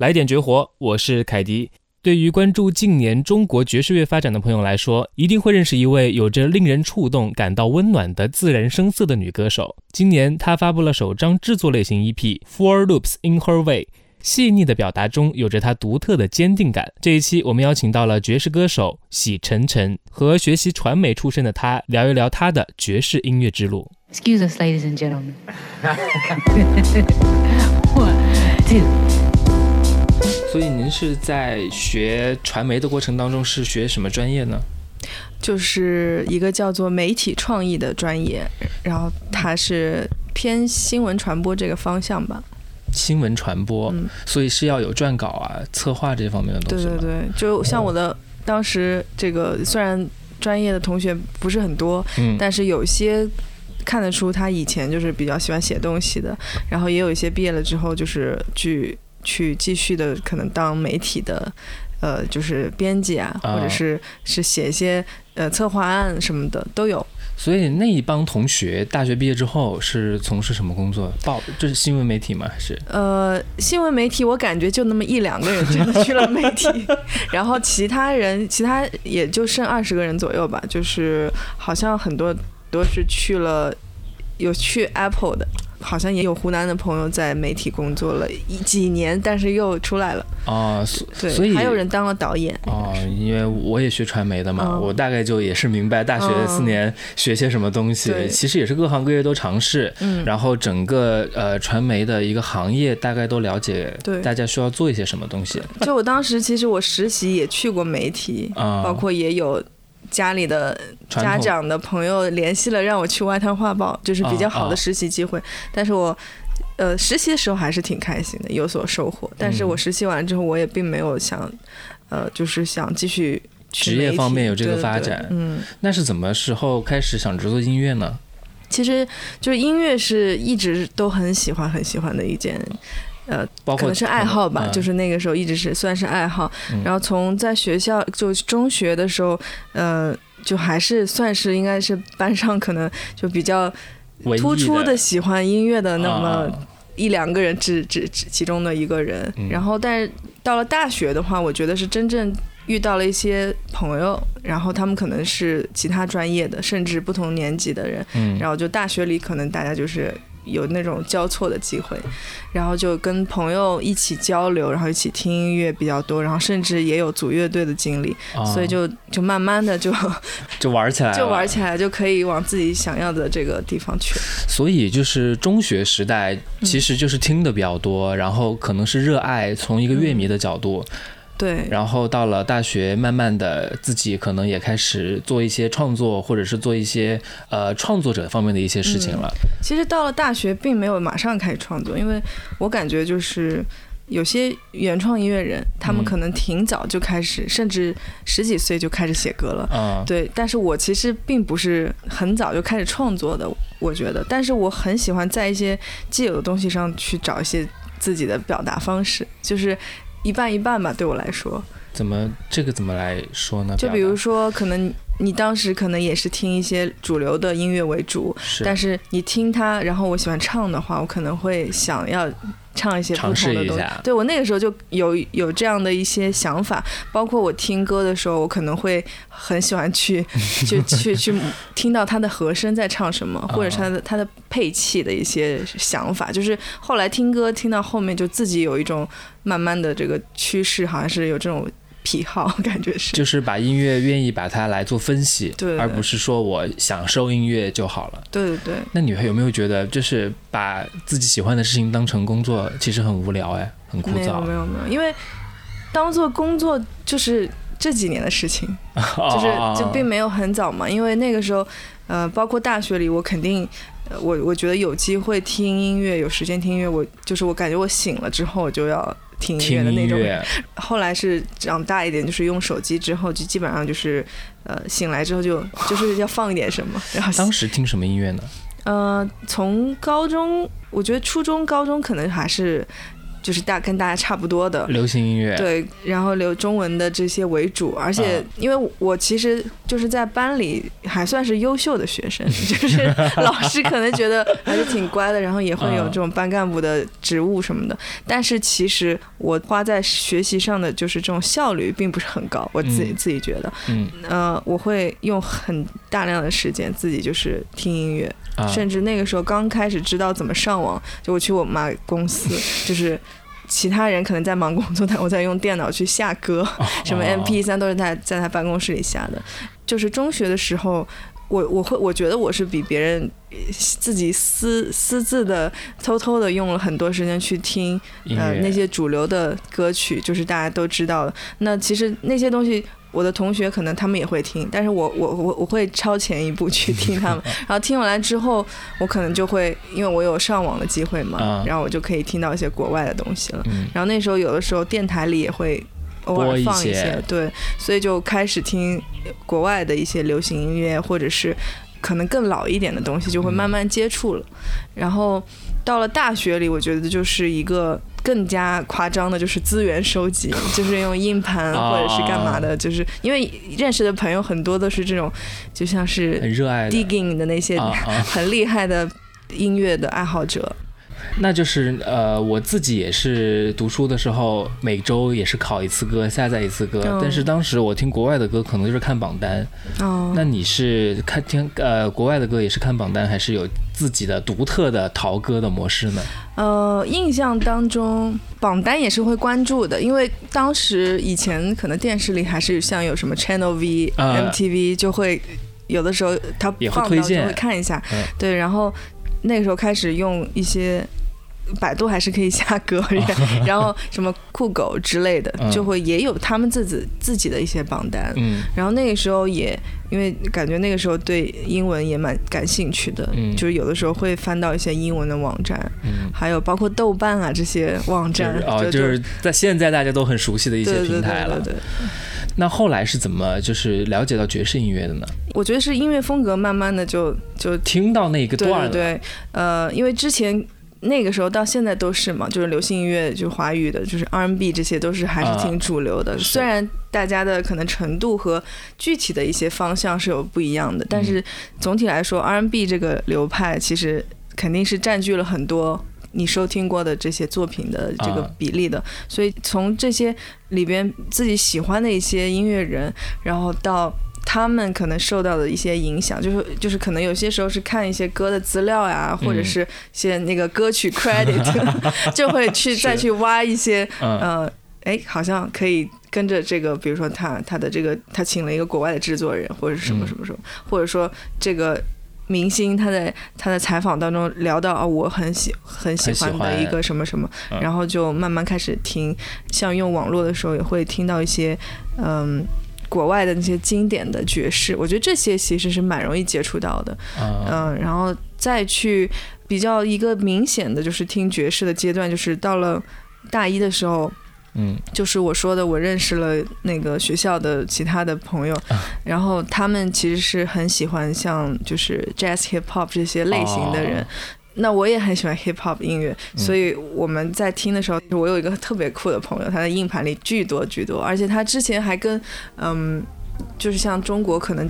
来点绝活，我是凯迪。对于关注近年中国爵士乐发展的朋友来说，一定会认识一位有着令人触动、感到温暖的自然声色的女歌手。今年，她发布了首张制作类型 EP《Four Loops in Her Way》，细腻的表达中有着她独特的坚定感。这一期，我们邀请到了爵士歌手喜晨晨，和学习传媒出身的她聊一聊她的爵士音乐之路。Excuse us, ladies and gentlemen. One, two. 所以您是在学传媒的过程当中是学什么专业呢？就是一个叫做媒体创意的专业，然后它是偏新闻传播这个方向吧。新闻传播，嗯所以是要有撰稿啊、策划这方面的东西？对对对，就像我的当时这个虽然专业的同学不是很多，嗯，但是有些看得出他以前就是比较喜欢写东西的，然后也有一些毕业了之后就是去去继续的可能当媒体的。呃，就是编辑啊，啊或者是是写一些呃策划案什么的都有。所以那一帮同学大学毕业之后是从事什么工作？报这是新闻媒体吗？还是呃，新闻媒体我感觉就那么一两个人真的去了媒体，然后其他人其他也就剩二十个人左右吧，就是好像很多都是去了，有去 Apple 的，好像也有湖南的朋友在媒体工作了一几年，但是又出来了。哦，所对，所以还有人当了导演。哦，因为我也学传媒的嘛，嗯。我大概就也是明白大学嗯四年学些什么东西，对。其实也是各行各业都尝试，嗯，然后整个呃传媒的一个行业大概都了解，对。大家需要做一些什么东西。就我当时其实我实习也去过媒体，啊，包括也有家里的家长的朋友联系了，让我去外滩画报，就是比较好的实习机会。但是我，呃，实习的时候还是挺开心的，有所收获。但是我嗯实习完之后，我也并没有想，呃，就是想继续去职业方面有这个对对对发展嗯，那是怎么时候开始想制作音乐呢？其实就是音乐是一直都很喜欢很喜欢的一件。呃，包括可能是爱好吧，嗯就是那个时候一直是算是爱好。嗯然后从在学校就中学的时候，呃，就还是算是应该是班上可能就比较突出的的喜欢音乐的那么啊一两个人只只只其中的一个人。嗯然后，但是到了大学的话，我觉得是真正遇到了一些朋友，然后他们可能是其他专业的，甚至不同年级的人。嗯，然后就大学里可能大家就是有那种交错的机会，然后就跟朋友一起交流，然后一起听音乐比较多，然后甚至也有组乐队的经历，啊所以就就慢慢的就 就玩起来，就玩起来，就可以往自己想要的这个地方去。所以就是中学时代，嗯其实就是听的比较多，然后可能是热爱，从一个乐迷的角度，对，然后到了大学，慢慢的自己可能也开始做一些创作，或者是做一些呃创作者方面的一些事情了。其实到了大学，并没有马上开始创作，因为我感觉就是有些原创音乐人，他们嗯。可能挺早就开始，甚至十几岁就开始写歌了。啊、对，但是我其实并不是很早就开始创作的，我觉得，但是我很喜欢在一些既有的东西上去找一些自己的表达方式，就是一半一半吧，对我来说。怎么这个怎么来说呢？就比如说，可能你当时可能也是听一些主流的音乐为主，是但是你听它，然后我喜欢唱的话，我可能会想要唱一些不同的东西。对我那个时候就有有这样的一些想法，包括我听歌的时候，我可能会很喜欢去 去去去听到他的和声在唱什么，或者是他的他的配器的一些想法。就是后来听歌听到后面，就自己有一种慢慢的这个趋势，好像是有这种癖好，感觉是。就是把音乐愿意把它来做分析，对而不是说我享受音乐就好了。对对对，那你有没有觉得，就是把自己喜欢的事情当成工作，其实很无聊哎，很枯燥没有燥没。有没有，因为当做工作就是这几年的事情，就是哦就并没有很早嘛，因为那个时候，呃，包括大学里，我肯定，呃我我觉得有机会听音乐，有时间听音乐，我就是我感觉我醒了之后就要听音乐的那种。后来是长大一点，就是用手机之后，就基本上就是，呃，醒来之后就就是要放一点什么，然后当时听什么音乐呢？呃，从高中，我觉得初中、高中可能还是就是大跟大家差不多的。流行音乐，对，然后留中文的这些为主，而且啊因为我其实就是在班里还算是优秀的学生，就是老师可能觉得还是挺乖的，然后也会有啊这种班干部的职务什么的。但是其实我花在学习上的就是这种效率并不是很高，我自己、嗯。自己觉得，嗯。呃，我会用很大量的时间自己就是听音乐，啊，甚至那个时候刚开始知道怎么上网，就我去我妈公司，就是其他人可能在忙工作，但我在用电脑去下歌，什么哦 MP 三都是在在他办公室里下的。就是中学的时候，我我会我觉得我是比别人呃自己私私自的偷偷的用了很多时间去听呃那些主流的歌曲，就是大家都知道的。那其实那些东西。我的同学可能他们也会听，但是我我我我会超前一步去听他们，然后听完了之后，我可能就会因为我有上网的机会嘛，啊然后我就可以听到一些国外的东西了。嗯然后那时候有的时候电台里也会偶尔放一些对，所以就开始听国外的一些流行音乐，或者是可能更老一点的东西，就会慢慢接触了。然后到了大学里，我觉得就是一个。更加夸张的就是资源收集，就是用硬盘啊。或者是干嘛的，就是因为认识的朋友很多都是这种，就像很是热爱 digging 的那些很厉害的音乐的爱好者。那就是呃，我自己也是读书的时候，每周也是考一次歌，下载一次歌。嗯但是当时我听国外的歌，可能就是看榜单。哦，那你是看听呃国外的歌也是看榜单，还是有自己的独特的淘歌的模式呢？呃，印象当中榜单也是会关注的，因为当时以前可能电视里还是像有什么 Channel V、啊 MTV 就会有的时候它放到就会看一下，嗯对，然后那个时候开始用一些。百度还是可以下歌，然后什么酷狗之类的，嗯就会也有他们自己自己的一些榜单。嗯然后那个时候也因为感觉那个时候对英文也蛮感兴趣的，嗯就是有的时候会翻到一些英文的网站，嗯，还有包括豆瓣啊这些网站就是，哦，就是在现在大家都很熟悉的一些对对平台了。对对对，那后来是怎么就是了解到爵士音乐的呢？我觉得是音乐风格慢慢的就就听到那个段了，对对，呃，因为之前。那个时候到现在都是嘛，就是流行音乐，就是华语的，就是 R&B 这些都是还是挺主流的。是虽然大家的可能程度和具体的一些方向是有不一样的，但是总体来说，R&B 这个流派其实肯定是占据了很多你收听过的这些作品的这个啊比例的。所以从这些里边自己喜欢的一些音乐人，然后到他们可能受到的一些影响，就是就是可能有些时候是看一些歌的资料呀，或者嗯。是一些那个歌曲 credit，就会去再去挖一些嗯呃，哎，好像可以跟着这个，比如说他他的这个他请了一个国外的制作人，或者是什么嗯。什么什么，或者说这个。明星他在他的采访当中聊到啊，我很喜很喜欢欢的一个什么什么，嗯。然后就慢慢开始听，像用网络的时候也会听到一些嗯国外的那些经典的爵士，我觉得这些其实是蛮容易接触到的，啊。嗯，然后再去比较一个明显的就是听爵士的阶段，就是到了大一的时候，嗯。就是我说的，我认识了那个学校的其他的朋友，啊。然后他们其实是很喜欢像就是 jazz、hip hop 这些类型的人。哦那我也很喜欢 hip hop 音乐，嗯所以我们在听的时候，我有一个特别酷的朋友，他的硬盘里巨多巨多，而且他之前还跟嗯，就是像中国可能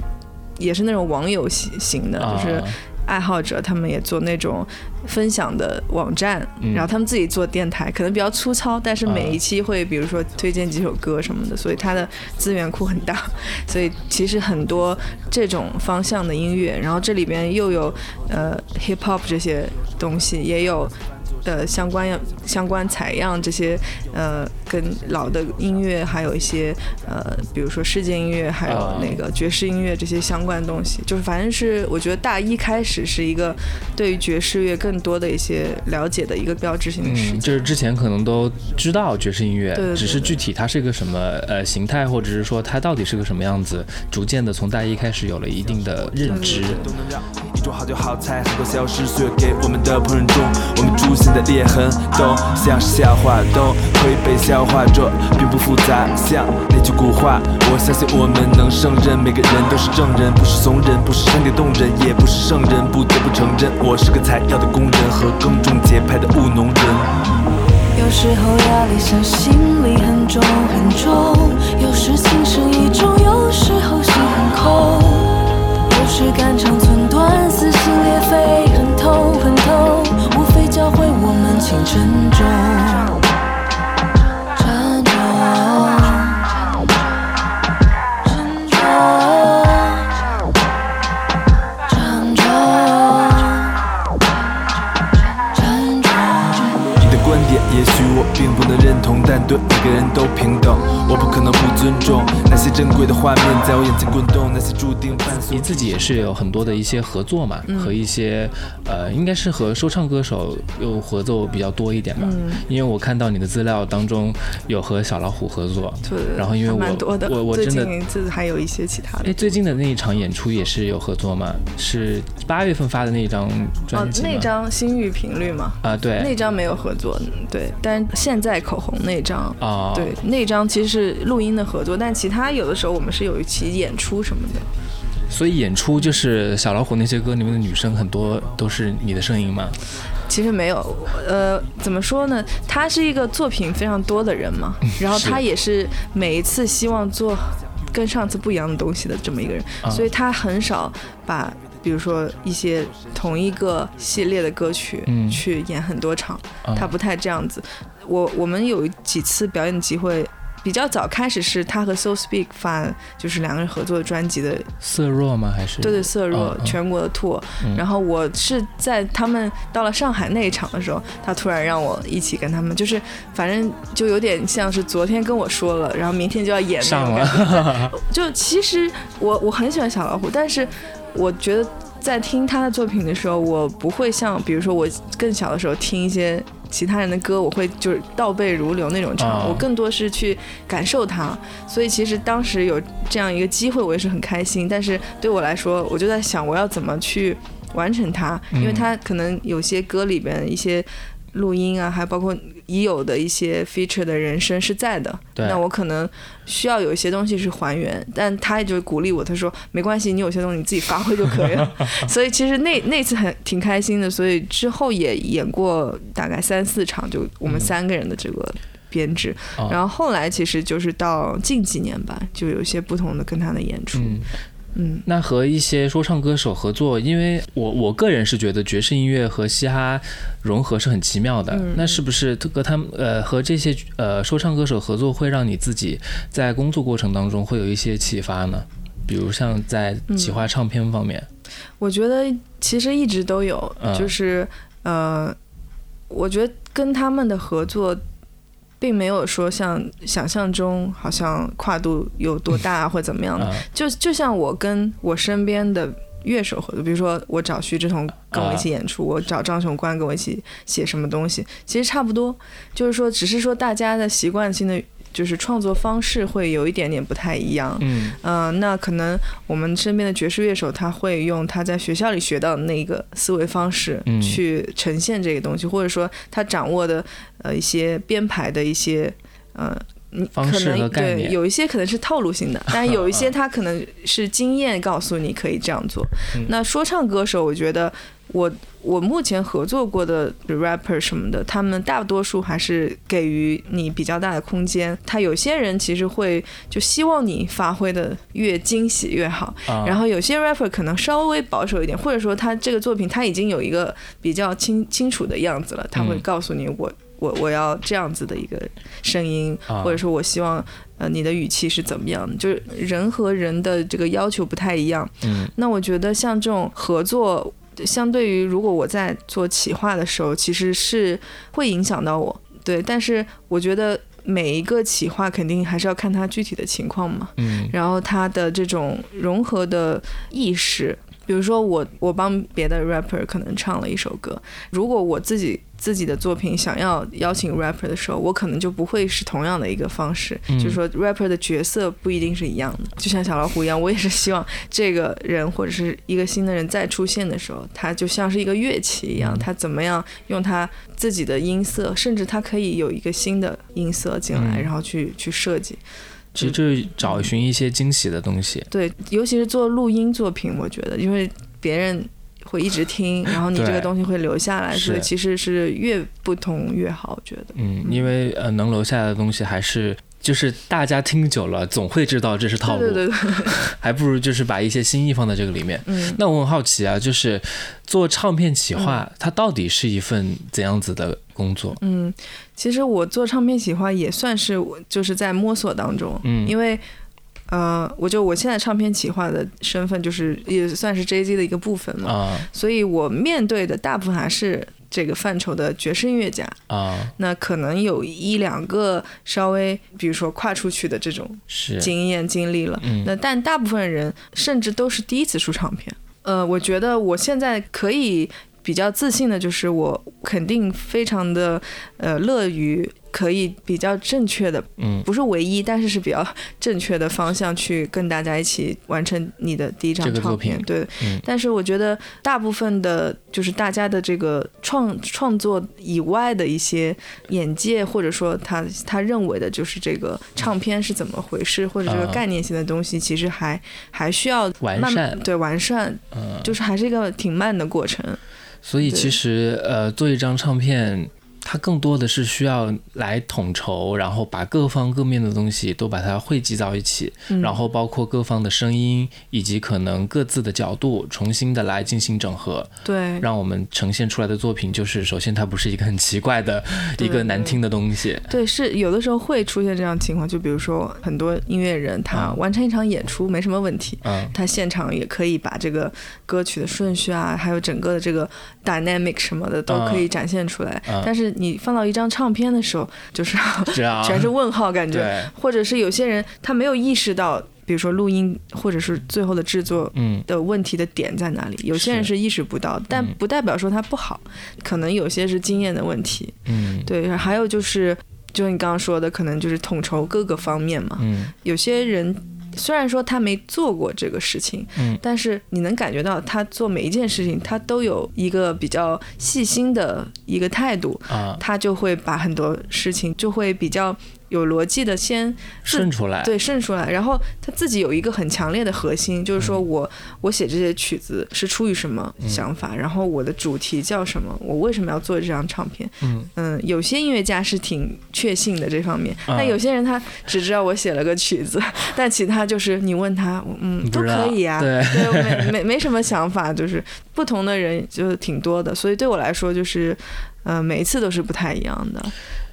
也是那种网友型型的，就是啊爱好者，他们也做那种分享的网站，嗯然后他们自己做电台，可能比较粗糙，但是每一期会比如说推荐几首歌什么的，所以它的资源库很大，所以其实很多这种方向的音乐，然后这里边又有呃 hip hop 这些东西，也有。呃，相关样相关采样这些，呃，跟老的音乐，还有一些呃，比如说世界音乐，还有啊。那个爵士音乐这些相关的东西，就是反正是我觉得大一开始是一个对于爵士乐更多的一些了解的一个标志性的事嗯，就是之前可能都知道爵士音乐，对对对。只是具体它是一个什么呃形态，或者是说它到底是个什么样子，逐渐的从大一开始有了一定的认知。都能让一桌好酒好菜很多消失，岁月给我们的烹饪中，我们出现的裂痕都像是笑话，都可以被消化，这并不复杂。像那句古话，我相信我们能胜任，每个人都是证人，不是怂人，不是山顶洞人，也不是圣人，不得不承认，我是个采药的工人和耕种节拍的务农人。有时候压力像行李很重很重，有时情深意重，有时候心很空，有时肝肠寸断，撕心裂肺，很痛很痛，青春但对每个人都平等，我不可能不尊重那些珍贵的画面在我眼前滚动，那些注定伴随你自己也是有很多的一些合作嘛，嗯和一些呃，应该是和说唱歌手有合作比较多一点吧。嗯因为我看到你的资料当中有和小老虎合作，对然后因为我我我最真的近这还有一些其他的哎，。最近的那一场演出也是有合作吗？是八月份发的那一张哦专，辑吗？那张心率频率吗，啊，对，那张没有合作，对，但现在口红那张。啊，对，那张其实是录音的合作，但其他有的时候我们是有一起演出什么的。所以演出就是小老虎那些歌里面的女生很多都是你的声音吗？其实没有，呃，怎么说呢？他是一个作品非常多的人嘛，然后是他也是每一次希望做跟上次不一样的东西的这么一个人，啊所以他很少把。比如说一些同一个系列的歌曲嗯去演很多场，啊他不太这样子。我我们有几次表演的机会，比较早开始是他和 So Speak 发就是两个人合作的专辑的色弱吗？还是对对，色弱、全国的 tour，、嗯然后我是在他们到了上海那一场的时候，他突然让我一起跟他们，就是反正就有点像是昨天跟我说了，然后明天就要演那上种感觉。了？就其实我我很喜欢小老虎，但是我觉得在听他的作品的时候，我不会像比如说我更小的时候听一些其他人的歌，我会就是倒背如流那种唱，啊我更多是去感受他。所以其实当时有这样一个机会，我也是很开心。但是对我来说，我就在想我要怎么去完成它，因为嗯它可能有些歌里边一些。录音啊，还包括已有的一些 feature 的人声是在的，那我可能需要有一些东西是还原，但他也就鼓励我，他说没关系，你有些东西你自己发挥就可以了。所以其实那那次很挺开心的，所以之后也演过大概三四场，就我们嗯三个人的这个编制。哦然后后来其实就是到近几年吧，就有一些不同的跟他的演出。嗯，嗯那和一些说唱歌手合作，因为我我个人是觉得爵士音乐和嘻哈融合是很奇妙的。嗯那是不是和他们呃和这些呃说唱歌手合作，会让你自己在工作过程当中会有一些启发呢？比如像在企划唱片方面，我觉得其实一直都有，嗯就是呃，我觉得跟他们的合作，并没有说像想象中好像跨度有多大或怎么样的，啊。就就像我跟我身边的乐手合作，比如说我找徐志同跟我一起演出，我找张雄关跟我一起写什么东西，其实差不多，就是说只是说大家的习惯性的就是创作方式会有一点点不太一样，嗯呃、那可能我们身边的爵士乐手，他会用他在学校里学到的那个思维方式嗯去呈现这个东西，或者说他掌握的呃一些编排的一些呃。方式和能对概念有一些可能是套路性的，但有一些他可能是经验告诉你可以这样做。嗯那说唱歌手，我觉得我我目前合作过的 rapper 什么的，他们大多数还是给予你比较大的空间。他有些人其实会就希望你发挥的越惊喜越好，啊，然后有些 rapper 可能稍微保守一点，或者说他这个作品他已经有一个比较清清楚的样子了，他会嗯告诉你我。我我要这样子的一个声音，啊或者说我希望呃你的语气是怎么样的，就是人和人的这个要求不太一样。嗯那我觉得像这种合作，相对于如果我在做企划的时候，其实是会影响到我。对，但是我觉得每一个企划肯定还是要看它具体的情况嘛，嗯然后它的这种融合的意识。比如说我我帮别的 rapper 可能唱了一首歌，如果我自己自己的作品想要邀请 rapper 的时候，我可能就不会是同样的一个方式，嗯。就是说 rapper 的角色不一定是一样的。就像小老虎一样，我也是希望这个人或者是一个新的人再出现的时候，他就像是一个乐器一样，嗯。他怎么样用他自己的音色，甚至他可以有一个新的音色进来，嗯。然后去去设计。其实就是找寻一些惊喜的东西。对，尤其是做录音作品，我觉得，因为别人会一直听，然后你这个东西会留下来，所以其实是越不同越好，我觉得。嗯，因为呃，能留下来的东西还是。就是大家听久了，总会知道这是套路，对对对对，还不如就是把一些心意放在这个里面。嗯。那我很好奇啊，就是做唱片企划，它到底是一份怎样子的工作？嗯，其实我做唱片企划也算是我就是在摸索当中，嗯。因为呃，我就我现在唱片企划的身份就是也算是 Jay Z 的一个部分嘛，啊。所以我面对的大部分还是这个范畴的爵士音乐家。啊，那可能有一两个稍微，比如说跨出去的这种，经验经历了，嗯那但大部分人甚至都是第一次出唱片。呃，我觉得我现在可以比较自信的就是，我肯定非常的呃乐于可以比较正确的，嗯。不是唯一，但是是比较正确的方向去跟大家一起完成你的第一张唱片。品对，嗯。但是我觉得大部分的，就是大家的这个创创作以外的一些眼界，或者说他他认为的就是这个唱片是怎么回事，或者这个啊。概念性的东西，其实还还需要慢完善。对完善，嗯，就是还是一个挺慢的过程。所以其实呃，做一张唱片，它更多的是需要来统筹，然后把各方各面的东西都把它汇集到一起，嗯、然后包括各方的声音以及可能各自的角度，重新的来进行整合，对。让我们呈现出来的作品就是，首先它不是一个很奇怪的一个难听的东西，对，是有的时候会出现这样的情况，就比如说很多音乐人他嗯。完成一场演出没什么问题，嗯。他现场也可以把这个歌曲的顺序啊，还有整个的这个 dynamic 什么的都可以展现出来。嗯。但是你放到一张唱片的时候，就是 全是问号感觉，或者是有些人他没有意识到，比如说录音或者是最后的制作嗯。的问题的点在哪里，有些人是是意识不到，但嗯。不代表说它不好，可能有些是经验的问题。嗯。对，还有就是，就你刚刚说的，可能就是统筹各个方面嘛。嗯。有些人虽然说他没做过这个事情，嗯。但是你能感觉到他做每一件事情，他都有一个比较细心的一个态度，啊，他就会把很多事情就会比较有逻辑的先顺出来，对渗出来，然后他自己有一个很强烈的核心，就是说我我写这些曲子是出于什么想法，然后我的主题叫什么，我为什么要做这张唱片？嗯。嗯，有些音乐家是挺确信的这方面，啊。但有些人他只知道我写了个曲子，但其他就是你问他，嗯，都可以啊，对没没没什么想法，就是不同的人就挺多的，所以对我来说就是，呃，每一次都是不太一样的。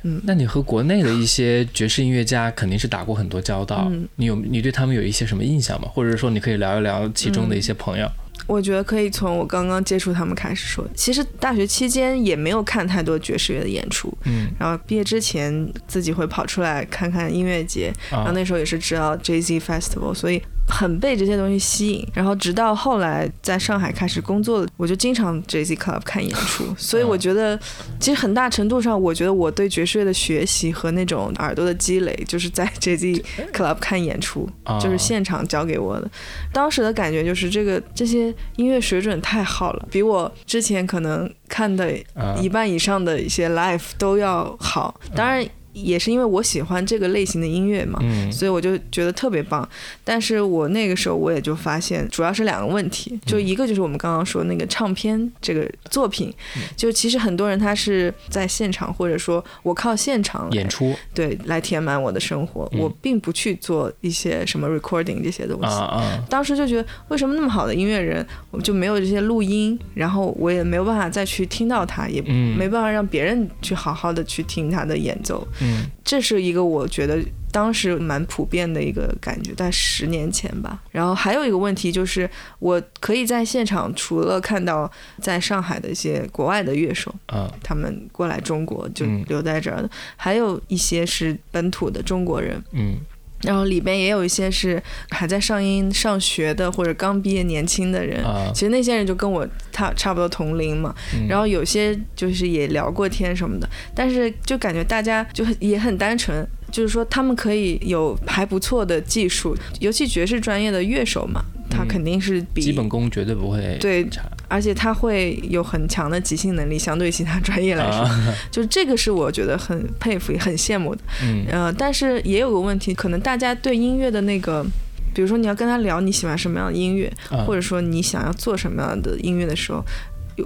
嗯，那你和国内的一些爵士音乐家肯定是打过很多交道，嗯你有你对他们有一些什么印象吗？或者说你可以聊一聊其中的一些朋友？我觉得可以从我刚刚接触他们开始说。其实大学期间也没有看太多爵士乐的演出，嗯然后毕业之前自己会跑出来看看音乐节，然后啊那时候也是知道 Jay Z Festival，所以很被这些东西吸引。然后直到后来在上海开始工作，我就经常 Jay Z Club 看演出。所以我觉得，其实很大程度上，我觉得我对爵士乐的学习和那种耳朵的积累，就是在 Jay Z Club 看演出，啊就是现场教给我的。当时的感觉就是这个这些音乐水准太好了，比我之前可能看的啊一半以上的一些 live 都要好。当然，也是因为我喜欢这个类型的音乐嘛，嗯。所以我就觉得特别棒。但是我那个时候我也就发现，主要是两个问题，就一个就是我们刚刚说那个唱片这个作品，就其实很多人他是在现场，或者说我靠现场演出。对来填满我的生活，嗯。我并不去做一些什么 recording 这些东啊西。啊当时就觉得，为什么那么好的音乐人，我就没有这些录音，然后我也没有办法再去听到他，也嗯。没办法让别人去好好的去听他的演奏。嗯这是一个我觉得当时蛮普遍的一个感觉，在十年前吧。然后还有一个问题就是，我可以在现场除了看到在上海的一些国外的乐手，啊他们过来中国就嗯留在这儿的，还有一些是本土的中国人。嗯然后里边也有一些是还在上音上学的，或者刚毕业年轻的人。啊，其实那些人就跟我差差不多同龄嘛，嗯。然后有些就是也聊过天什么的，但是就感觉大家就很也很单纯，就是说他们可以有还不错的技术，尤其爵士专业的乐手嘛，他嗯。肯定是比基本功绝对不会对差而且他会有很强的即兴能力，相对其他专业来说，啊，就这个是我觉得很佩服也很羡慕的。嗯。呃，但是也有个问题，可能大家对音乐的那个比如说你要跟他聊你喜欢什么样的音乐，啊。或者说你想要做什么样的音乐的时候，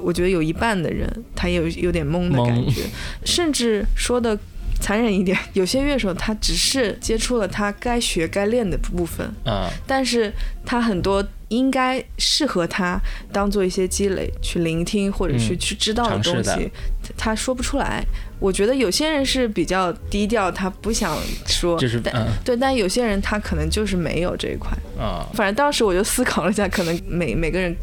我觉得有一半的人他也有有点懵的感觉，甚至说的残忍一点，有些乐手他只是接触了他该学该练的部分，啊但是他很多应该适合他当做一些积累去聆听或者去、嗯去知道的东西，他他说不出来。我觉得有些人是比较低调，他不想说，但、就是嗯对，但有些人他可能就是没有这一块。啊反正当时我就思考了一下，可能每每个人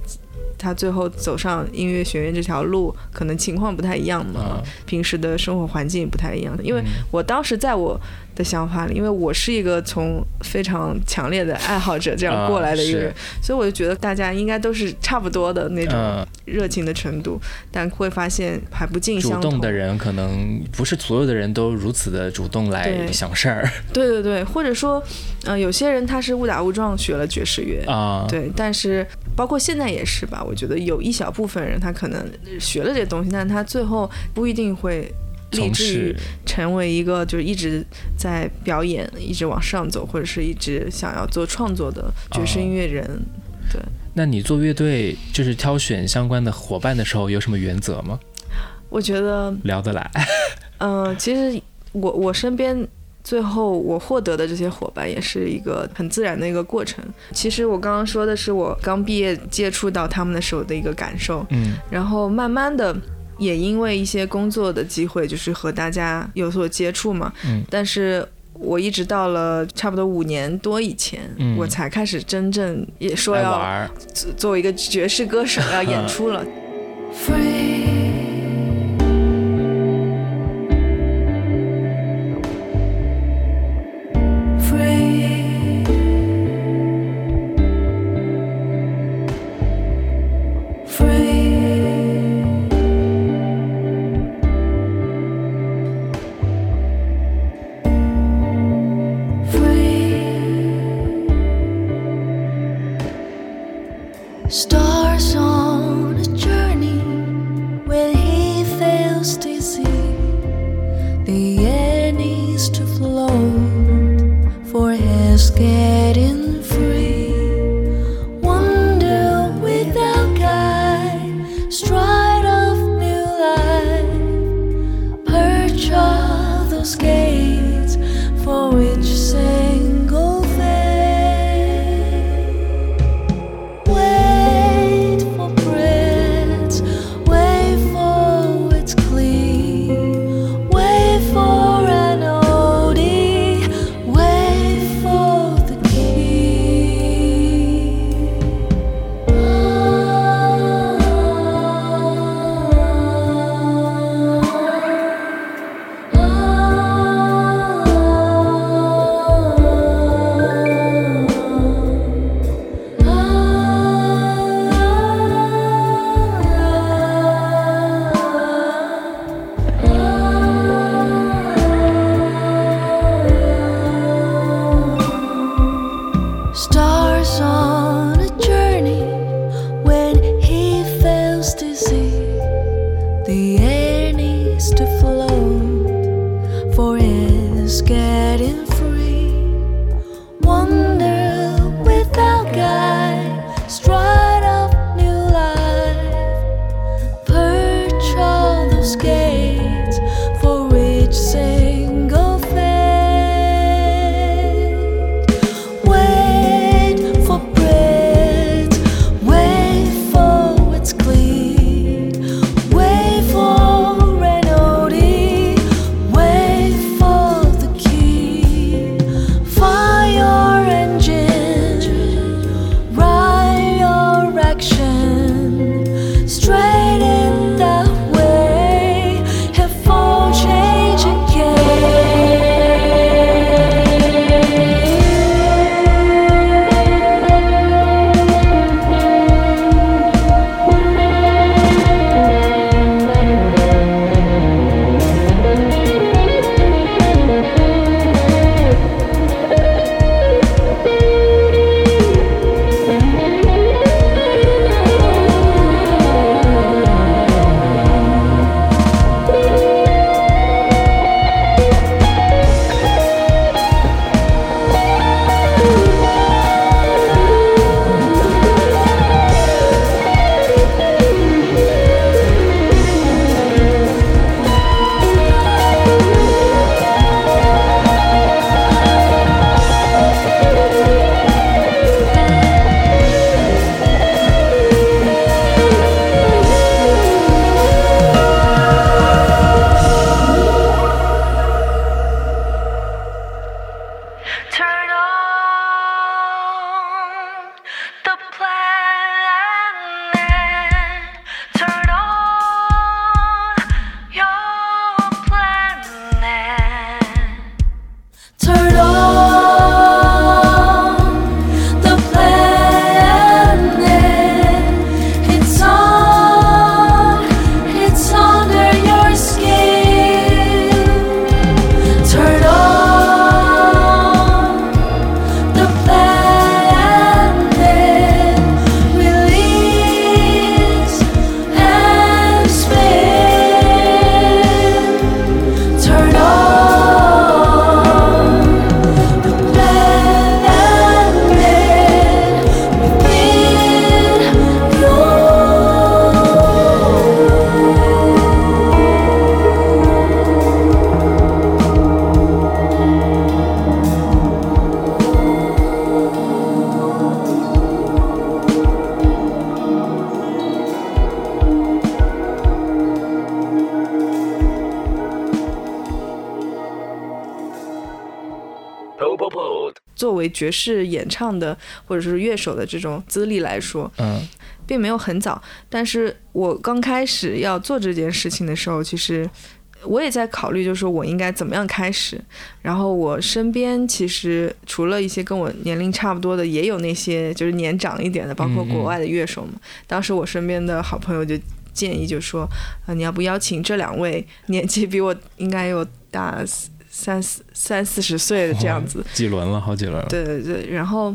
他最后走上音乐学院这条路，可能情况不太一样嘛，啊平时的生活环境也不太一样。因为嗯我当时在我的想法里，因为我是一个从非常强烈的爱好者这样过来的一个人，啊所以我就觉得大家应该都是差不多的那种嗯，热情的程度，但会发现还不尽相同。动的人可能不是所有的人都如此的主动来想事儿对对对，或者说，呃，有些人他是误打误撞学了爵士乐，啊，对，但是包括现在也是吧，我觉得有一小部分人他可能学了这东西，但他最后不一定会立从志于成为一个就是一直在表演、一直往上走，或者是一直想要做创作的爵士音乐人。对那你做乐队就是挑选相关的伙伴的时候有什么原则吗？我觉得，聊得来嗯、其实我我身边。最后我获得的这些伙伴也是一个很自然的一个过程。其实我刚刚说的是我刚毕业接触到他们的时候的一个感受，嗯然后慢慢的也因为一些工作的机会，就是和大家有所接触嘛。嗯但是我一直到了差不多五年多以前，嗯我才开始真正也说要儿作作为一个爵士歌手要演出了。each other's gates for which 为爵士演唱的或者是乐手的这种资历来说，嗯并没有很早。但是我刚开始要做这件事情的时候，其实我也在考虑，就是说我应该怎么样开始。然后我身边其实除了一些跟我年龄差不多的，也有那些就是年长一点的，包括国外的乐手嘛。当时我身边的好朋友就建议就说，呃，你要不邀请这两位年纪比我应该有大三四三四十岁的这样子，几轮了，好几轮了。对对对，然后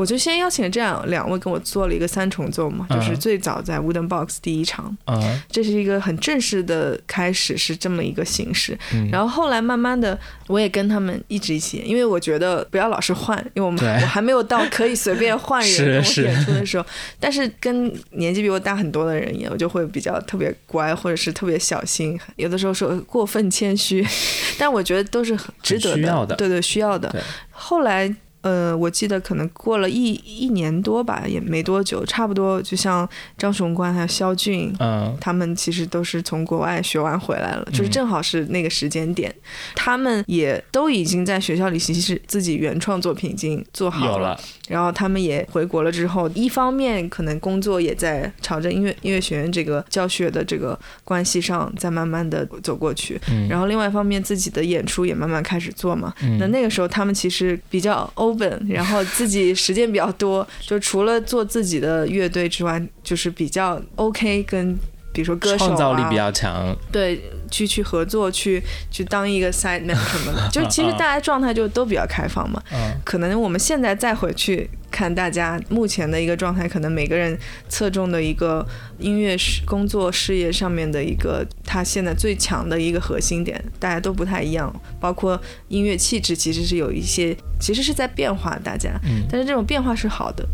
我就先邀请了这样两位跟我做了一个三重奏嘛，就是嗯最早在 Wooden Box 第一场，嗯这是一个很正式的开始，是这么一个形式。嗯，然后后来慢慢的，我也跟他们一直一起演，因为我觉得不要老是换，因为我们我还没有到可以随便换人 跟我演出的时候。但是跟年纪比我大很多的人演，我就会比较特别乖，或者是特别小心，有的时候说过分谦虚，但我觉得都是很值得需要的对对，需要的。后来。呃，我记得可能过了一一年多吧，也没多久，差不多就像张雄关还有肖俊，嗯他们其实都是从国外学完回来了，就是嗯。正好是那个时间点，他们也都已经在学校里其实自己原创作品已经做好有了，然后他们也回国了之后，一方面可能工作也在朝着音乐音乐学院这个教学的这个关系上在慢慢的走过去，嗯，然后另外一方面自己的演出也慢慢开始做嘛，嗯。那那个时候他们其实比较 open，然后自己时间比较多，就除了做自己的乐队之外，就是比较 OK 跟。比如说歌手、啊、创造力比较强，对，去去合作，去去当一个 side man 什么的，就其实大家状态就都比较开放嘛。嗯可能我们现在再回去看大家目前的一个状态，可能每个人侧重的一个音乐事工作事业上面的一个他现在最强的一个核心点，大家都不太一样。包括音乐气质，其实是有一些，其实是在变化，大家，嗯但是这种变化是好的。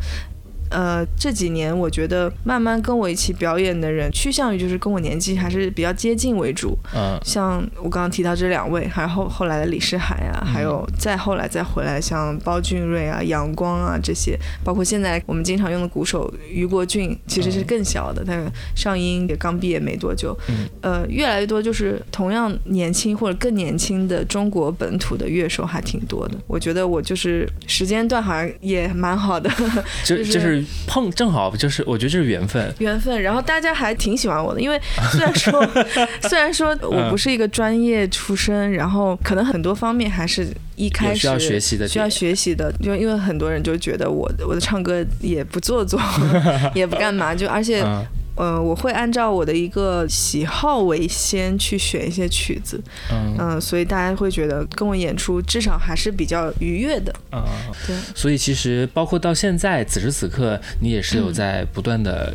呃，这几年我觉得慢慢跟我一起表演的人，趋向于就是跟我年纪还是比较接近为主。嗯像我刚刚提到这两位，还有后后来的李世海啊，嗯还有再后来再回来像包俊瑞啊、阳光啊这些，包括现在我们经常用的鼓手余国俊，其实是更小的，他上音也刚毕业没多久。嗯呃，越来越多就是同样年轻或者更年轻的中国本土的乐手还挺多的。我觉得我就是时间段好像也蛮好的，就 是就就是碰正好就是我觉得这是缘分，缘分，然后大家还挺喜欢我的，因为虽然说 虽然说我不是一个专业出身，然后可能很多方面还是一开始需要学习的需要学习的，就因为很多人就觉得我我的唱歌也不做作，也不干嘛，就而且。嗯呃，我会按照我的一个喜好为先去选一些曲子，嗯嗯、所以大家会觉得跟我演出至少还是比较愉悦的，嗯。对。所以其实包括到现在此时此刻，你也是有嗯在不断的、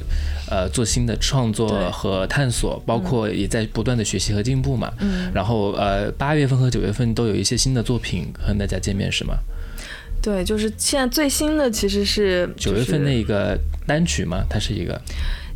呃做新的创作和探索，包括也在不断的学习和进步嘛。嗯，然后呃八月份和九月份都有一些新的作品和大家见面是吗？对，就是现在最新的其实是九月份就是那个单曲嘛，它是一个？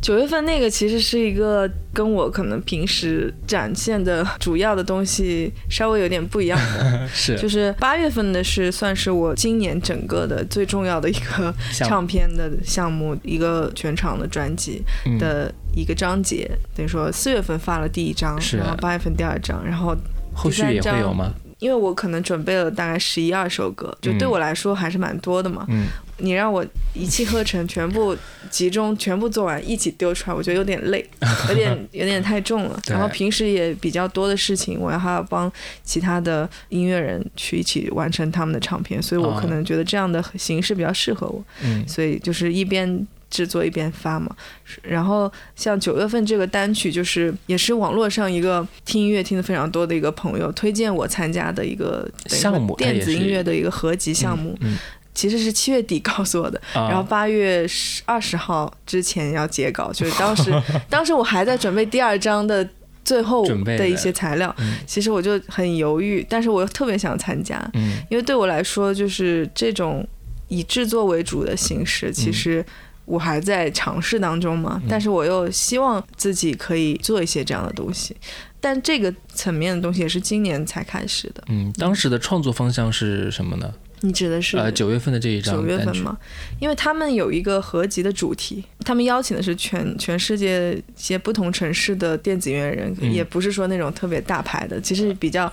九月份那个其实是一个跟我可能平时展现的主要的东西稍微有点不一样的，是。就是八月份的是算是我今年整个的最重要的一个唱片的项目，一个全场的专辑嗯。的一个章节，等于说四月份发了第一张，然后八月份第二张，然后后续也会有吗？因为我可能准备了大概十一二首歌，就对嗯。我来说还是蛮多的嘛，嗯。你让我一气呵成，全部集中，全部做完，一起丢出来，我觉得有点累，有点 有点太重了。然后平时也比较多的事情，我还要帮其他的音乐人去一起完成他们的唱片，所以我啊可能觉得这样的形式比较适合我。嗯。所以就是一边制作一边发嘛。然后像九月份这个单曲，就是也是网络上一个听音乐听的非常多的一个朋友推荐我参加的一个项目电子音乐的一个合集项目。嗯，其实是七月底告诉我的，啊然后八月二十号之前要截稿，就是当时 当时我还在准备第二章的最后的的一些材料，嗯其实我就很犹豫，但是我又特别想参加，嗯因为对我来说，就是这种以制作为主的形式，其实我还在尝试当中嘛。嗯但是我又希望自己可以做一些这样的东西，但这个层面的东西也是今年才开始的。嗯，当时的创作方向是什么呢？你指的是呃，九月份的这一张九月份吗？因为他们有一个合集的主题，他们邀请的是全全世界一些不同城市的电子音乐人，嗯也不是说那种特别大牌的，其实比较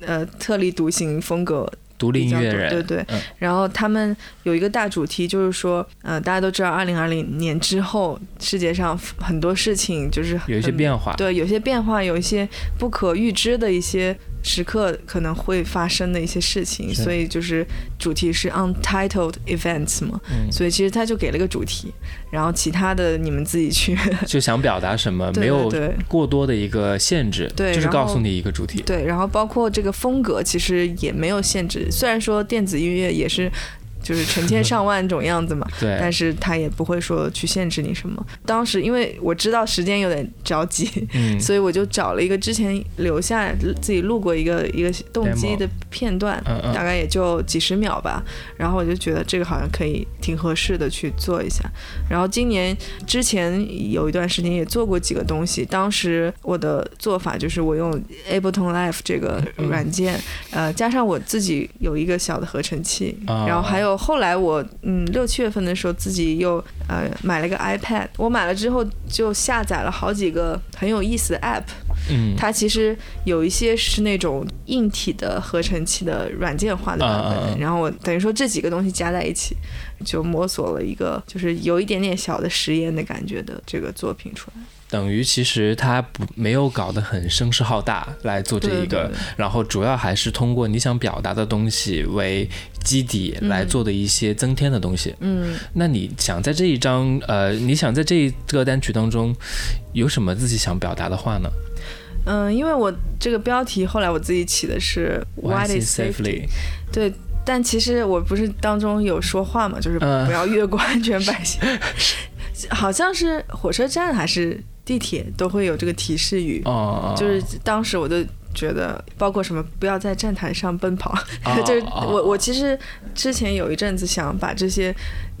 呃特立独行风格独立音乐人，对对。嗯。然后他们有一个大主题，就是说，呃，大家都知道，二零二零年之后，世界上很多事情就是有一些变化，对，有些变化，有一些不可预知的一些时刻可能会发生的一些事情，所以就是主题是 untitled events 嘛，嗯，所以其实他就给了个主题，然后其他的你们自己去 就想表达什么，没有过多的一个限制，就是对然后告诉你一个主题，对，然后包括这个风格其实也没有限制，虽然说电子音乐也是。就是成千上万种样子嘛，对，但是他也不会说去限制你什么。当时因为我知道时间有点着急，嗯，所以我就找了一个之前留下自己录过一个一个动机的片段嗯嗯大概也就几十秒吧。然后我就觉得这个好像可以挺合适的去做一下。然后今年之前有一段时间也做过几个东西，当时我的做法就是我用 Ableton Live 这个软件，呃，加上我自己有一个小的合成器，啊然后还有后来我嗯六七月份的时候自己又呃买了个 iPad，我买了之后就下载了好几个很有意思的 app，嗯，它其实有一些是那种硬体的合成器的软件化的版本，啊啊啊。然后我等于说这几个东西加在一起，就摸索了一个就是有一点点小的实验的感觉的这个作品出来。等于其实他不没有搞得很声势浩大来做这一个，对对对然后主要还是通过你想表达的东西为基底来做的一些增添的东西。嗯，那你想在这一张呃，你想在这一个单曲当中有什么自己想表达的话呢嗯，因为我这个标题后来我自己起的是 Why What is safety？safely？对，但其实我不是当中有说话嘛，就是嗯。不要越过安全 白线，好像是火车站还是地铁都会有这个提示语，哦，就是当时我就觉得，包括什么不要在站台上奔跑，哦 就是哦。我我其实之前有一阵子想把这些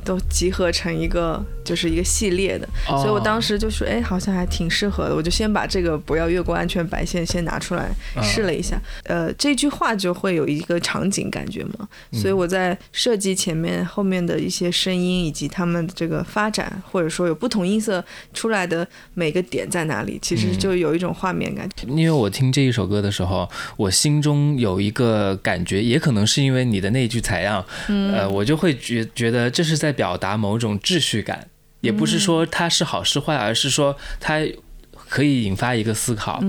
都集合成一个就是一个系列的，哦。所以我当时就说，哎，好像还挺适合的，我就先把这个不要越过安全白线先拿出来啊试了一下，呃，这句话就会有一个场景感觉嘛，所以我在设计前面后面的一些声音以及他们的这个发展，或者说有不同音色出来的每个点在哪里，其实嗯。就有一种画面感。因为我听这一首歌的时候，我心中有一个感觉，也可能是因为你的那句采样，呃，我就会觉觉得这是在表达某种秩序感，也不是说它是好是坏，而是说它可以引发一个思考。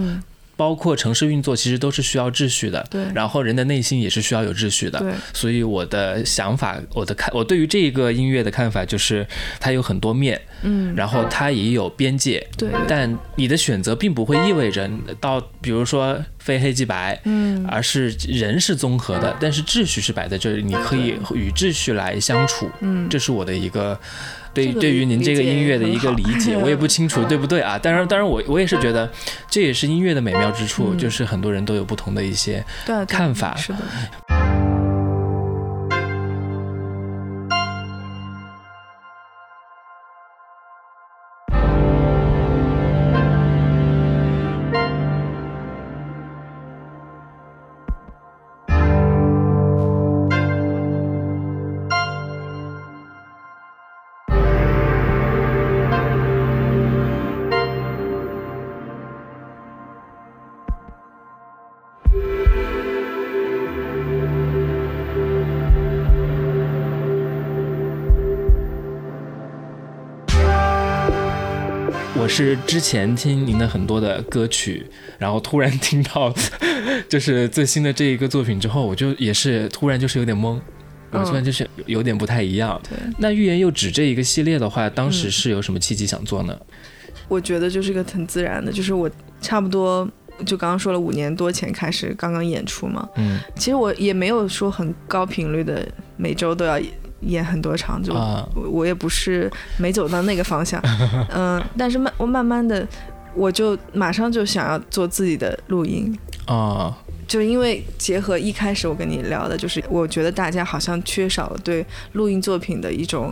包括城市运作，其实都是需要秩序的。对然后人的内心也是需要有秩序的。对，所以我的想法，我的看，我对于这个音乐的看法就是，它有很多面，嗯，然后它也有边界。对，但你的选择并不会意味着到，比如说非黑即白，嗯，而是人是综合的，但是秩序是摆在这里，你可以与秩序来相处。嗯，这是我的一个对这个对于您这个音乐的一个理解，我也不 清楚对不对啊？当然，当然我我也是觉得这也是音乐的美妙之处，嗯。就是很多人都有不同的一些看法。是的，是之前听您的很多的歌曲，然后突然听到 就是最新的这一个作品之后，我就也是突然就是有点懵。我突然就是有点不太一样。对，那欲言又止这一个系列的话，当时是有什么契机想做呢？我觉得就是一个很自然的，就是我差不多就刚刚说了五年多前开始刚刚演出嘛，嗯，其实我也没有说很高频率的每周都要演很多场，就啊。我我也不是没走到那个方向，嗯，但是慢我慢慢的我就马上就想要做自己的录音，啊，就因为结合一开始我跟你聊的，就是我觉得大家好像缺少了对录音作品的一种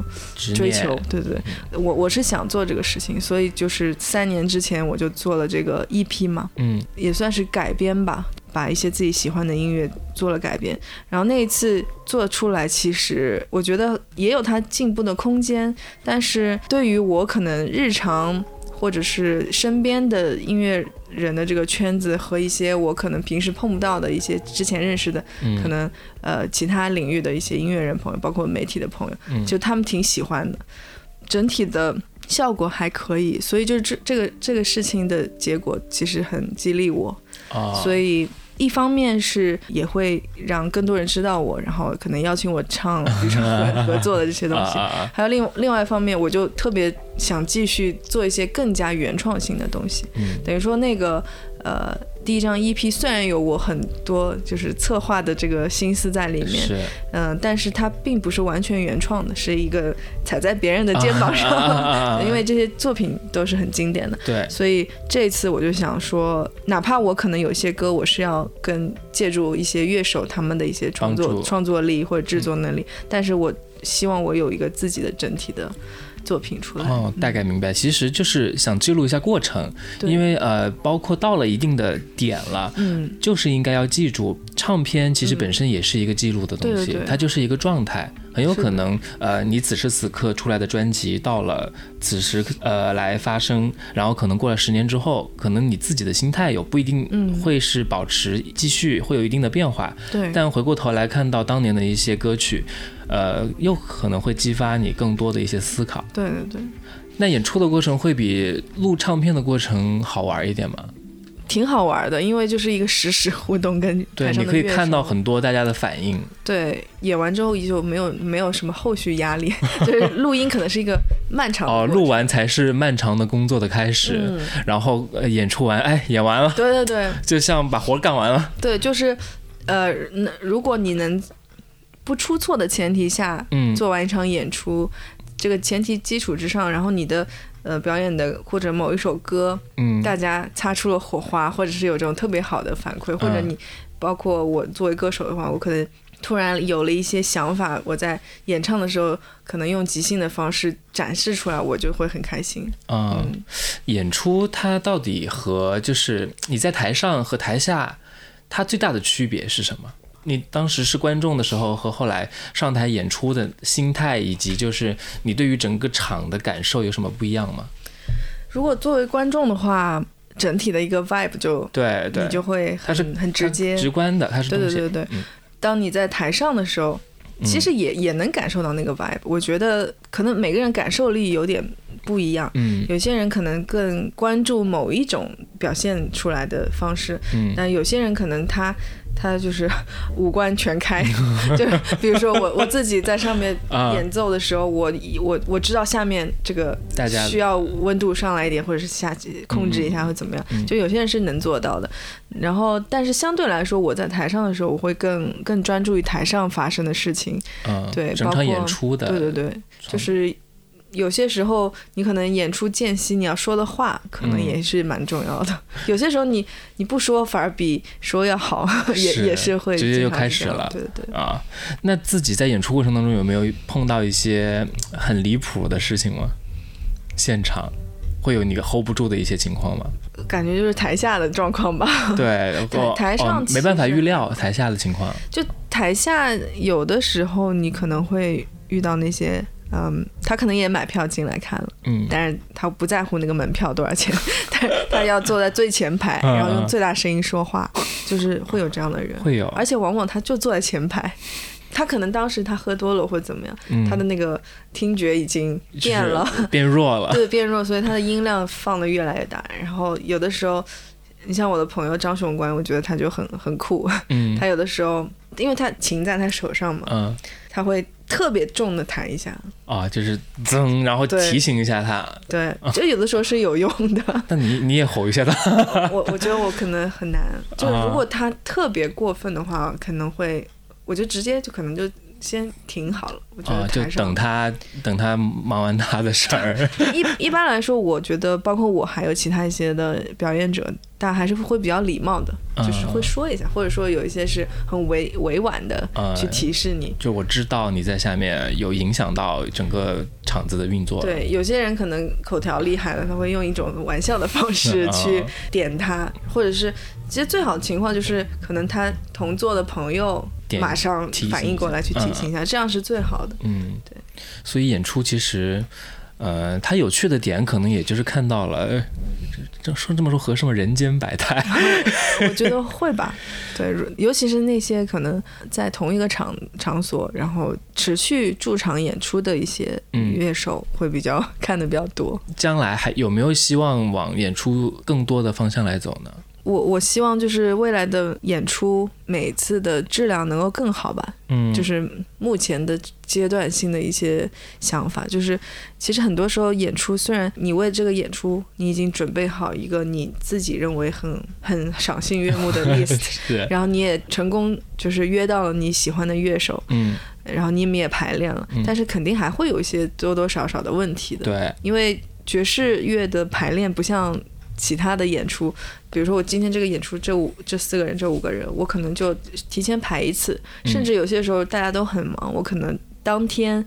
追求，对对？对，我我是想做这个事情，所以就是三年之前我就做了这个 EP 嘛，嗯。也算是改编吧，把一些自己喜欢的音乐做了改编。然后那一次做出来，其实我觉得也有它进步的空间，但是对于我可能日常或者是身边的音乐人的这个圈子和一些我可能平时碰不到的一些之前认识的嗯，可能呃其他领域的一些音乐人朋友，包括媒体的朋友，嗯就他们挺喜欢的，整体的效果还可以，所以就是这这个这个事情的结果其实很激励我，啊，所以。一方面是也会让更多人知道我，然后可能邀请我唱，比如说合合作的这些东西。还有另另外一方面，我就特别想继续做一些更加原创性的东西。嗯等于说那个呃第一张 EP 虽然有我很多就是策划的这个心思在里面，是。嗯、但是它并不是完全原创的，是一个踩在别人的肩膀上，因为这些作品都是很经典的。对。所以这次我就想说，哪怕我可能有些歌我是要跟借助一些乐手他们的一些创作创作力或者制作能力，但是我希望我有一个自己的整体的作品出来。哦，大概明白，其实就是想记录一下过程，因为呃，包括到了一定的点了。嗯，就是应该要记住，唱片其实本身也是一个记录的东西，对对。对它就是一个状态。很有可能，呃，你此时此刻出来的专辑到了此时呃来发生，然后可能过了十年之后，可能你自己的心态有不一定嗯。会是保持继续会有一定的变化，对，但回过头来看到当年的一些歌曲，呃，又可能会激发你更多的一些思考。对对对，那演出的过程会比录唱片的过程好玩一点吗？挺好玩的，因为就是一个实时互动跟 对，你可以看到很多大家的反应。对演完之后也就没有没有什么后续压力，就是录音可能是一个漫长的哦，录完才是漫长的工作的开始，嗯，然后、呃、演出完，哎，演完了，对对对 就像把活干完了。对，就是呃，那如果你能不出错的前提下嗯，做完一场演出，这个前提基础之上，然后你的呃表演的或者某一首歌，嗯，大家擦出了火花，或者是有这种特别好的反馈，或者嗯你包括我作为歌手的话，我可能突然有了一些想法，我在演唱的时候可能用即兴的方式展示出来，我就会很开心。嗯，嗯，演出它到底和就是你在台上和台下，它最大的区别是什么？你当时是观众的时候和后来上台演出的心态，以及就是你对于整个场的感受有什么不一样吗？如果作为观众的话，整体的一个 vibe 就对对你，就会它是很很直接。直观的，它是对。对对对，嗯当你在台上的时候，嗯其实也、也能感受到那个 vibe。我觉得可能每个人感受力有点不一样，嗯有些人可能更关注某一种表现出来的方式，嗯但有些人可能他他就是 五官全开，就比如说我我自己在上面啊演奏的时候，我我我知道下面这个大家需要温度上来一点，或者是下控制一下或怎么样，嗯就有些人是能做到的。然后，但是相对来说，我在台上的时候，我会更更专注于台上发生的事情。嗯，对包括演出的，对对对，就是有些时候你可能演出间隙你要说的话，可能嗯也是蛮重要的。有些时候你你不说反而比说要好，也也是会直接就开始了对对对。啊，那自己在演出过程当中有没有碰到一些很离谱的事情吗？现场会有你 hold 不住的一些情况吗？感觉就是台下的状况吧。对，台哦台上哦没办法预料台下的情况。就台下有的时候你可能会遇到那些，嗯，他可能也买票进来看了，嗯，但是他不在乎那个门票多少钱，但是他要坐在最前排，嗯然后用最大声音说话，就是会有这样的人。会有而且往往他就坐在前排，他可能当时他喝多了或者怎么样，嗯他的那个听觉已经变了，变弱了。对，变弱，所以他的音量放的越来越大。然后有的时候，你像我的朋友张雄关，我觉得他就很很酷。嗯他有的时候，因为他琴在他手上嘛，嗯他会特别重的弹一下。啊，就是噌，然后提醒一下他。对，就有的时候是有用的。那你你也吼一下他。我我觉得我可能很难，就如果他特别过分的话，可能会，我就直接就可能就先停好了。我觉啊，就得台上、等他等他忙完他的事儿。一一般来说，我觉得包括我还有其他一些的表演者，大家还是会比较礼貌的，就是会说一下，或者说有一些是很委委婉的嗯去提示你。就我知道你在下面有影响到整个场子的运作。，对，有些人可能口条厉害了，他会用一种玩笑的方式去啊点他，或者是其实最好的情况就是可能他同座的朋友马上反应过来去提醒一下，这样是最好的。嗯，对。所以演出其实，呃，它有趣的点可能也就是看到了，呃这这说这么说合适吗？人间百态。我觉得会吧，对，如尤其是那些可能在同一个场场所，然后持续驻场演出的一些嗯乐手，会比较 看的比较多。将来还有没有希望往演出更多的方向来走呢？我我希望就是未来的演出每次的质量能够更好吧，嗯，就是目前的阶段性的一些想法，就是其实很多时候演出，虽然你为这个演出你已经准备好一个你自己认为很很赏心悦目的 list，是，然后你也成功就是约到了你喜欢的乐手，嗯，然后你们也排练了，嗯。但是肯定还会有一些多多少少的问题的，对，因为爵士乐的排练不像其他的演出，比如说我今天这个演出这五这四个人这五个人，我可能就提前排一次，嗯。甚至有些时候大家都很忙，我可能当天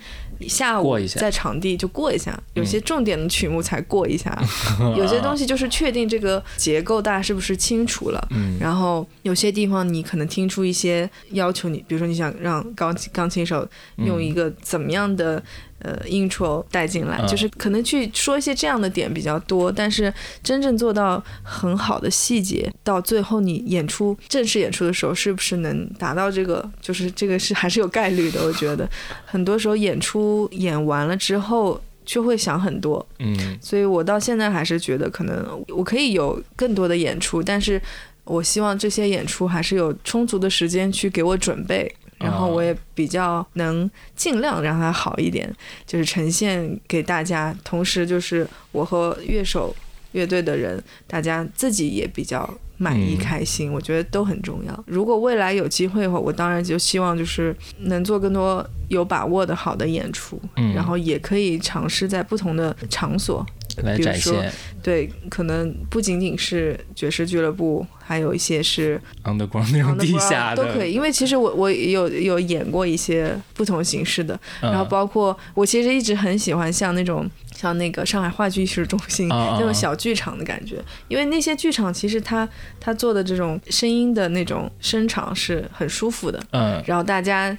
下午在场地就过一下，有些重点的曲目才过一下，嗯。有些东西就是确定这个结构大家是不是清楚了。嗯，然后有些地方你可能听出一些要求你，比如说你想让钢琴钢琴手用一个怎么样的、呃 intro 带进来，嗯就是可能去说一些这样的点比较多，但是真正做到很好的细节，到最后你演出正式演出的时候，是不是能达到这个？就是这个是还是有概率的，我觉得很多时候演出演完了之后。就会想很多，嗯所以我到现在还是觉得，可能我可以有更多的演出，但是我希望这些演出还是有充足的时间去给我准备，然后我也比较能尽量让它好一点，就是呈现给大家，同时就是我和乐手、乐队的人，大家自己也比较满意、嗯开心，我觉得都很重要。如果未来有机会的话，我当然就希望就是能做更多有把握的好的演出，嗯然后也可以尝试在不同的场所。来展现对，可能不仅仅是爵士俱乐部，还有一些是 underground 那种地下的都可以。因为其实我我有有演过一些不同形式的，嗯然后包括我其实一直很喜欢像那种像那个上海话剧艺术中心、那种小剧场的感觉，因为那些剧场其实它它做的这种声音的那种声场是很舒服的，嗯然后大家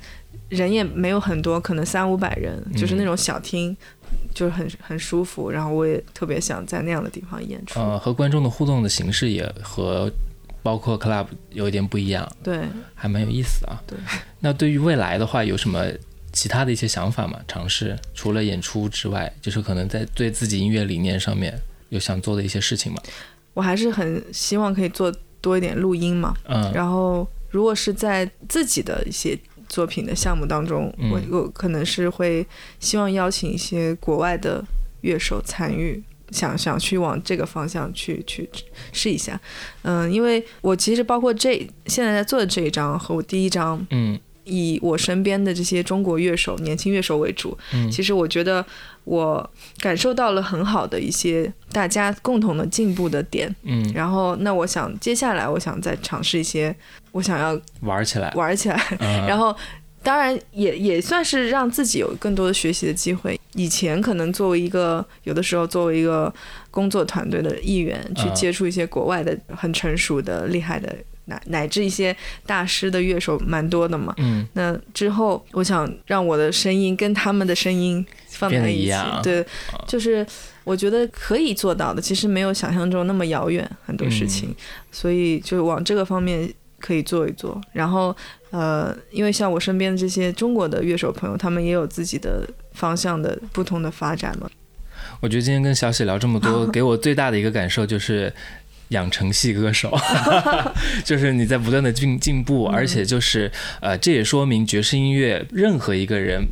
人也没有很多，可能三五百人，就是那种小厅。就是很很舒服，然后我也特别想在那样的地方演出。呃，和观众的互动的形式也和包括 club 有一点不一样，对，还蛮有意思啊。对，那对于未来的话，有什么其他的一些想法吗？尝试除了演出之外，就是可能在对自己音乐理念上面有想做的一些事情吗？我还是很希望可以做多一点录音嘛。嗯然后，如果是在自己的一些作品的项目当中，嗯我我可能是会希望邀请一些国外的乐手参与。想想去往这个方向去去试一下，嗯，因为我其实包括这现在在做的这一张和我第一张，嗯以我身边的这些中国乐手、年轻乐手为主，嗯。其实我觉得我感受到了很好的一些大家共同的进步的点。嗯，然后，那我想接下来我想再尝试一些我想要玩起来，玩起来，嗯。然后当然也也算是让自己有更多的学习的机会。以前可能作为一个有的时候作为一个工作团队的一员，去嗯。接触一些国外的很成熟的、厉害的乃乃至一些大师的乐手，蛮多的嘛。嗯那之后，我想让我的声音跟他们的声音放变在一起对，就是我觉得可以做到的，其实没有想象中那么遥远，很多事情，嗯所以就往这个方面可以做一做。然后呃，因为像我身边的这些中国的乐手朋友，他们也有自己的方向的不同的发展嘛。我觉得今天跟小喜聊这么多，给我最大的一个感受就是。养成系歌手，就是你在不断的进进步，而且就是呃，这也说明爵士音乐任何一个人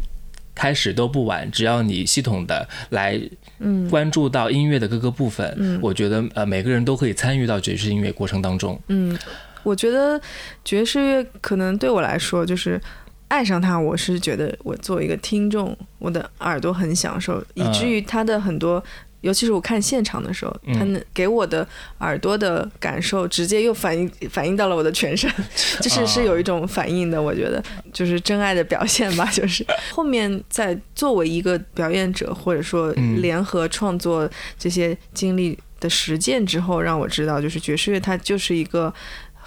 开始都不晚，只要你系统的来嗯关注到音乐的各个部分，嗯我觉得呃每个人都可以参与到爵士音乐过程当中。嗯，我觉得爵士乐可能对我来说就是。爱上它，我是觉得我作为一个听众，我的耳朵很享受，以至于它的很多，尤其是我看现场的时候，嗯它能给我的耳朵的感受，直接又反映反映到了我的全身，就是是有一种反应的。我觉得就是真爱的表现吧，就是后面在作为一个表演者，或者说嗯联合创作这些经历的实践之后，让我知道，就是爵士乐它就是一个。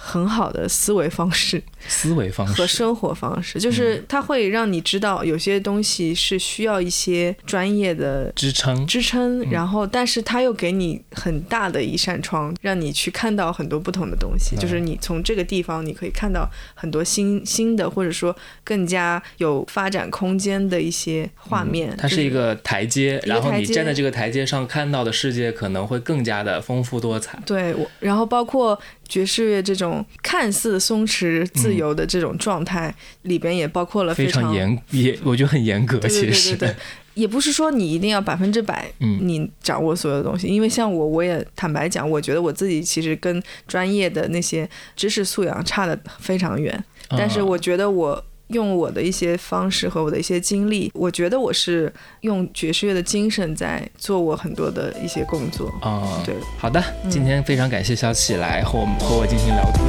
很好的思维方式思维方式和生活方式，就是它会让你知道有些东西是需要一些专业的支撑，支撑，嗯然后但是它又给你很大的一扇窗，让你去看到很多不同的东西。嗯就是你从这个地方，你可以看到很多新新的，或者说更加有发展空间的一些画面。嗯它是一个台阶，然后你站在这个台阶上看到的世界可能会更加的丰富多彩。对，我然后包括爵士乐这种看似松弛自由的这种状态，里边也包括了非常常严也，我觉得很严格。其实，对对，也不是说你一定要百分之百，嗯你掌握所有的东西。因为像我，我也坦白讲，我觉得我自己其实跟专业的那些知识素养差的非常远。但是嗯我觉得我用我的一些方式和我的一些经历，我觉得我是用爵士乐的精神在做我很多的一些工作。啊、对，好的，今天非常感谢小喜来和我们和我进行聊天。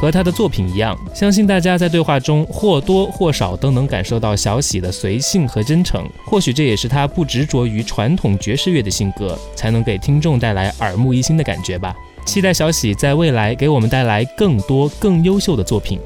和他的作品一样，相信大家在对话中或多或少都能感受到小喜的随性和真诚。或许这也是他不执着于传统爵士乐的性格，才能给听众带来耳目一新的感觉吧。期待小喜在未来给我们带来更多更优秀的作品。